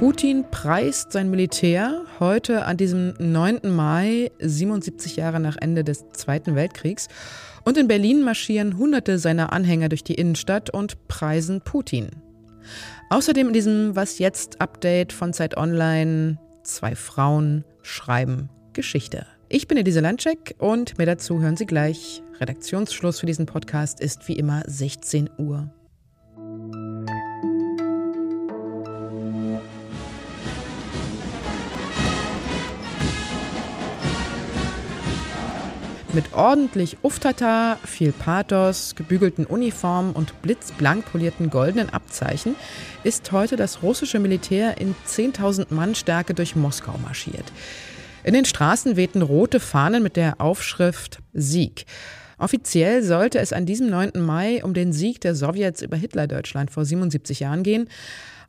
Putin preist sein Militär heute an diesem 9. Mai, 77 Jahre nach Ende des Zweiten Weltkriegs. Und in Berlin marschieren Hunderte seiner Anhänger durch die Innenstadt und preisen Putin. Außerdem in diesem Was jetzt Update von Zeit Online zwei Frauen schreiben Geschichte. Ich bin Elise Landcheck und mehr dazu hören Sie gleich. Redaktionsschluss für diesen Podcast ist wie immer 16 Uhr. Mit ordentlich Uftata, viel Pathos, gebügelten Uniformen und blitzblank polierten goldenen Abzeichen ist heute das russische Militär in 10.000 Mann Stärke durch Moskau marschiert. In den Straßen wehten rote Fahnen mit der Aufschrift Sieg. Offiziell sollte es an diesem 9. Mai um den Sieg der Sowjets über Hitlerdeutschland vor 77 Jahren gehen.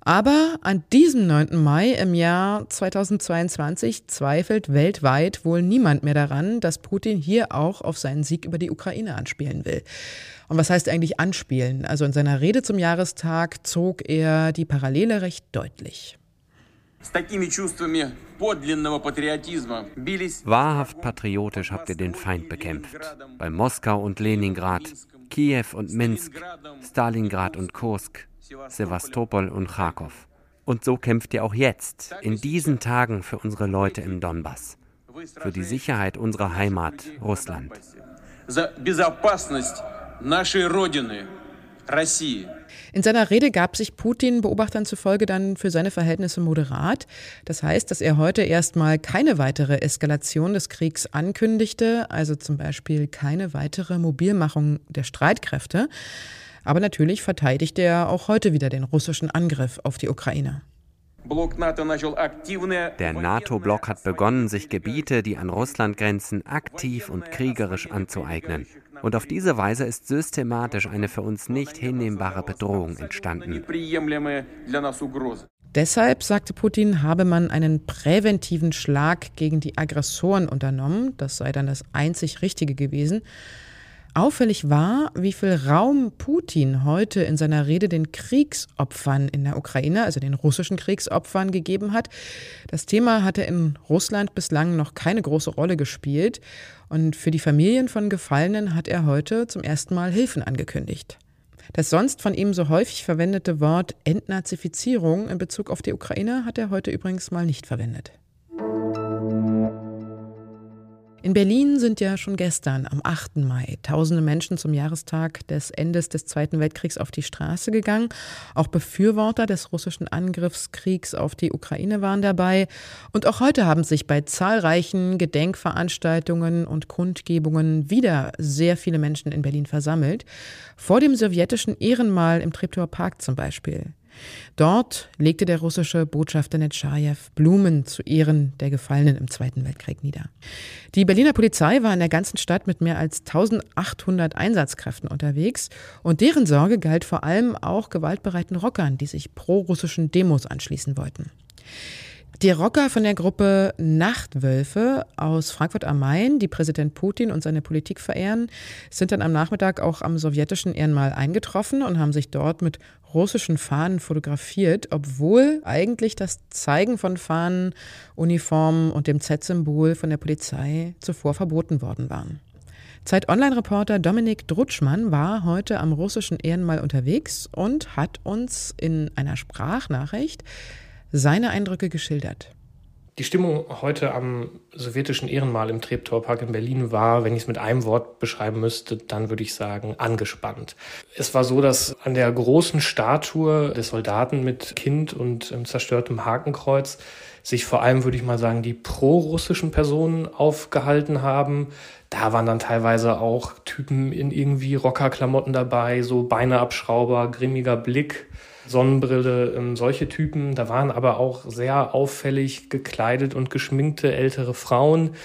Aber an diesem 9. Mai im Jahr 2022 zweifelt weltweit wohl niemand mehr daran, dass Putin hier auch auf seinen Sieg über die Ukraine anspielen will. Und was heißt eigentlich anspielen? Also in seiner Rede zum Jahrestag zog er die Parallele recht deutlich. Wahrhaft patriotisch habt ihr den Feind bekämpft. Bei Moskau und Leningrad, Kiew und Minsk, Stalingrad und Kursk, Sevastopol und Kharkov. Und so kämpft ihr auch jetzt, in diesen Tagen für unsere Leute im Donbass, für die Sicherheit unserer Heimat, Russland. In seiner Rede gab sich Putin Beobachtern zufolge dann für seine Verhältnisse moderat. Das heißt, dass er heute erstmal keine weitere Eskalation des Kriegs ankündigte, also zum Beispiel keine weitere Mobilmachung der Streitkräfte. Aber natürlich verteidigt er auch heute wieder den russischen Angriff auf die Ukraine. Der NATO-Block hat begonnen, sich Gebiete, die an Russland grenzen, aktiv und kriegerisch anzueignen. Und auf diese Weise ist systematisch eine für uns nicht hinnehmbare Bedrohung entstanden. Deshalb, sagte Putin, habe man einen präventiven Schlag gegen die Aggressoren unternommen. Das sei dann das einzig Richtige gewesen. Auffällig war, wie viel Raum Putin heute in seiner Rede den Kriegsopfern in der Ukraine, also den russischen Kriegsopfern, gegeben hat. Das Thema hatte in Russland bislang noch keine große Rolle gespielt. Und für die Familien von Gefallenen hat er heute zum ersten Mal Hilfen angekündigt. Das sonst von ihm so häufig verwendete Wort Entnazifizierung in Bezug auf die Ukraine hat er heute übrigens mal nicht verwendet. In Berlin sind ja schon gestern, am 8. Mai, tausende Menschen zum Jahrestag des Endes des Zweiten Weltkriegs auf die Straße gegangen. Auch Befürworter des russischen Angriffskriegs auf die Ukraine waren dabei. Und auch heute haben sich bei zahlreichen Gedenkveranstaltungen und Kundgebungen wieder sehr viele Menschen in Berlin versammelt. Vor dem sowjetischen Ehrenmal im Treptower Park zum Beispiel. Dort legte der russische Botschafter Netschajew Blumen zu Ehren der Gefallenen im Zweiten Weltkrieg nieder. Die Berliner Polizei war in der ganzen Stadt mit mehr als 1800 Einsatzkräften unterwegs und deren Sorge galt vor allem auch gewaltbereiten Rockern, die sich pro-russischen Demos anschließen wollten. Die Rocker von der Gruppe Nachtwölfe aus Frankfurt am Main, die Präsident Putin und seine Politik verehren, sind dann am Nachmittag auch am sowjetischen Ehrenmal eingetroffen und haben sich dort mit russischen Fahnen fotografiert, obwohl eigentlich das Zeigen von Fahnen, Uniformen und dem Z-Symbol von der Polizei zuvor verboten worden waren. Zeit Online-Reporter Dominik Drutschmann war heute am russischen Ehrenmal unterwegs und hat uns in einer Sprachnachricht seine Eindrücke geschildert. Die Stimmung heute am sowjetischen Ehrenmal im Treptower Park in Berlin war, wenn ich es mit einem Wort beschreiben müsste, dann würde ich sagen, angespannt. Es war so, dass an der großen Statue des Soldaten mit Kind und ähm, zerstörtem Hakenkreuz sich vor allem, würde ich mal sagen, die pro-russischen Personen aufgehalten haben. Da waren dann teilweise auch Typen in irgendwie Rockerklamotten dabei, so Beineabschrauber, grimmiger Blick. Sonnenbrille, ähm, solche Typen. Da waren aber auch sehr auffällig gekleidet und geschminkte ältere Frauen,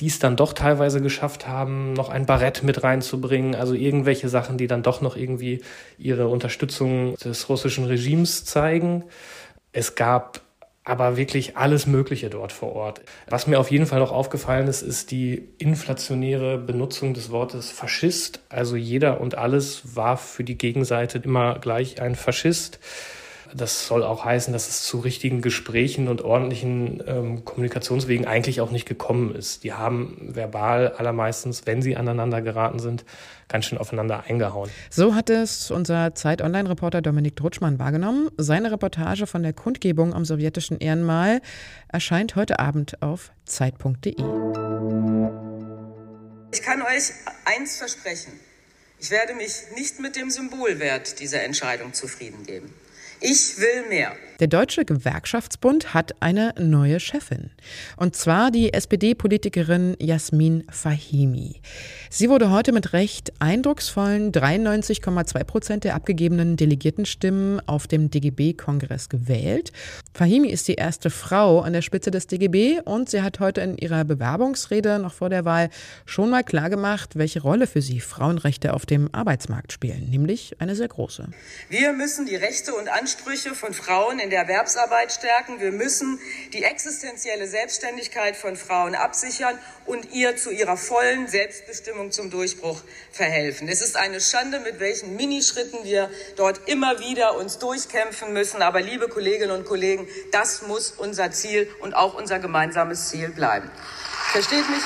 die es dann doch teilweise geschafft haben, noch ein Barett mit reinzubringen. Also irgendwelche Sachen, die dann doch noch irgendwie ihre Unterstützung des russischen Regimes zeigen. Es gab aber wirklich alles Mögliche dort vor Ort. Was mir auf jeden Fall noch aufgefallen ist, ist die inflationäre Benutzung des Wortes Faschist. Also jeder und alles war für die Gegenseite immer gleich ein Faschist. Das soll auch heißen, dass es zu richtigen Gesprächen und ordentlichen ähm, Kommunikationswegen eigentlich auch nicht gekommen ist. Die haben verbal allermeistens, wenn sie aneinander geraten sind, ganz schön aufeinander eingehauen. So hat es unser Zeit-Online-Reporter Dominik Drutschmann wahrgenommen. Seine Reportage von der Kundgebung am sowjetischen Ehrenmal erscheint heute Abend auf Zeit.de. Ich kann euch eins versprechen. Ich werde mich nicht mit dem Symbolwert dieser Entscheidung zufrieden geben. Ich will mehr. Der Deutsche Gewerkschaftsbund hat eine neue Chefin. Und zwar die SPD-Politikerin Jasmin Fahimi. Sie wurde heute mit recht eindrucksvollen 93,2 Prozent der abgegebenen Delegiertenstimmen auf dem DGB-Kongress gewählt. Fahimi ist die erste Frau an der Spitze des DGB und sie hat heute in ihrer Bewerbungsrede noch vor der Wahl schon mal klargemacht, welche Rolle für sie Frauenrechte auf dem Arbeitsmarkt spielen, nämlich eine sehr große. Wir müssen die Rechte und Ansprüche von Frauen in der Erwerbsarbeit stärken. Wir müssen die existenzielle Selbstständigkeit von Frauen absichern und ihr zu ihrer vollen Selbstbestimmung zum Durchbruch verhelfen. Es ist eine Schande, mit welchen Minischritten wir dort immer wieder uns durchkämpfen müssen. Aber liebe Kolleginnen und Kollegen, das muss unser Ziel und auch unser gemeinsames Ziel bleiben. Versteht mich?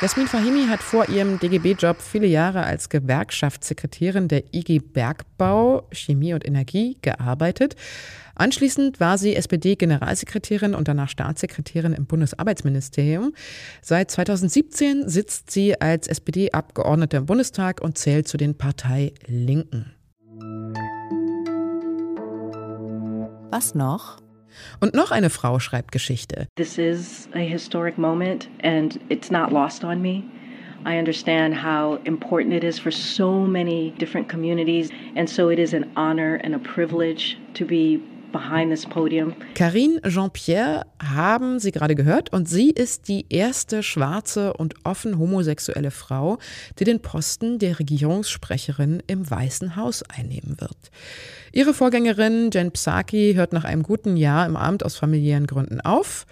Jasmin Fahimi hat vor ihrem DGB-Job viele Jahre als Gewerkschaftssekretärin der IG Bergbau, Chemie und Energie gearbeitet. Anschließend war sie SPD-Generalsekretärin und danach Staatssekretärin im Bundesarbeitsministerium. Seit 2017 sitzt sie als SPD-Abgeordnete im Bundestag und zählt zu den Partei Linken. Was noch? Und noch eine Frau schreibt Geschichte. This is a historic moment and it's not lost on me. I understand how important it is for so many different communities and so it is an honor and a privilege to be. Karine Jean-Pierre haben Sie gerade gehört und sie ist die erste schwarze und offen homosexuelle Frau, die den Posten der Regierungssprecherin im Weißen Haus einnehmen wird. Ihre Vorgängerin Jen Psaki hört nach einem guten Jahr im Amt aus familiären Gründen auf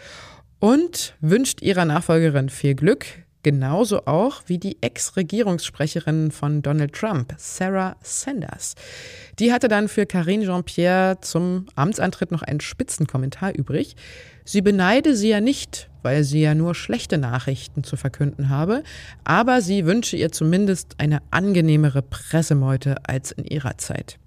und wünscht ihrer Nachfolgerin viel Glück, genauso auch wie die Ex-Regierungssprecherin von Donald Trump, Sarah Sanders. Die hatte dann für Karine Jean-Pierre zum Amtsantritt noch einen Spitzenkommentar übrig. Sie beneide sie ja nicht, weil sie ja nur schlechte Nachrichten zu verkünden habe, aber sie wünsche ihr zumindest eine angenehmere Pressemeute als in ihrer Zeit.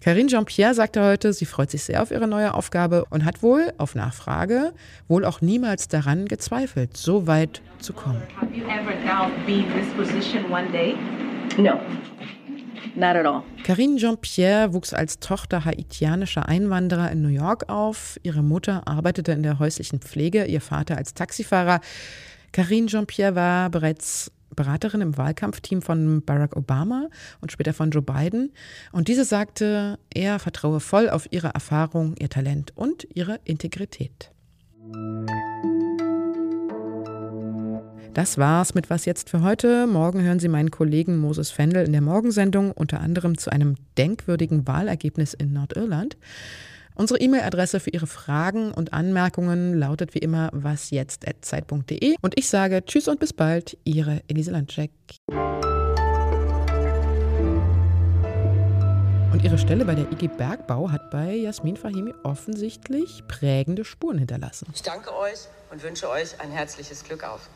Karine Jean-Pierre sagte heute, sie freut sich sehr auf ihre neue Aufgabe und hat wohl auf Nachfrage wohl auch niemals daran gezweifelt, so weit zu kommen. No. Not at all. Karine Jean-Pierre wuchs als Tochter haitianischer Einwanderer in New York auf. Ihre Mutter arbeitete in der häuslichen Pflege, ihr Vater als Taxifahrer. Karine Jean-Pierre war bereits Beraterin im Wahlkampfteam von Barack Obama und später von Joe Biden. Und diese sagte, er vertraue voll auf ihre Erfahrung, ihr Talent und ihre Integrität. Das war's mit Was jetzt für heute. Morgen hören Sie meinen Kollegen Moses Fendel in der Morgensendung unter anderem zu einem denkwürdigen Wahlergebnis in Nordirland. Unsere E-Mail-Adresse für Ihre Fragen und Anmerkungen lautet wie immer wasjetzt.zeit.de und ich sage Tschüss und bis bald, Ihre Elise Landcheck. Und ihre Stelle bei der IG Bergbau hat bei Jasmin Fahimi offensichtlich prägende Spuren hinterlassen. Ich danke euch und wünsche euch ein herzliches Glück auf.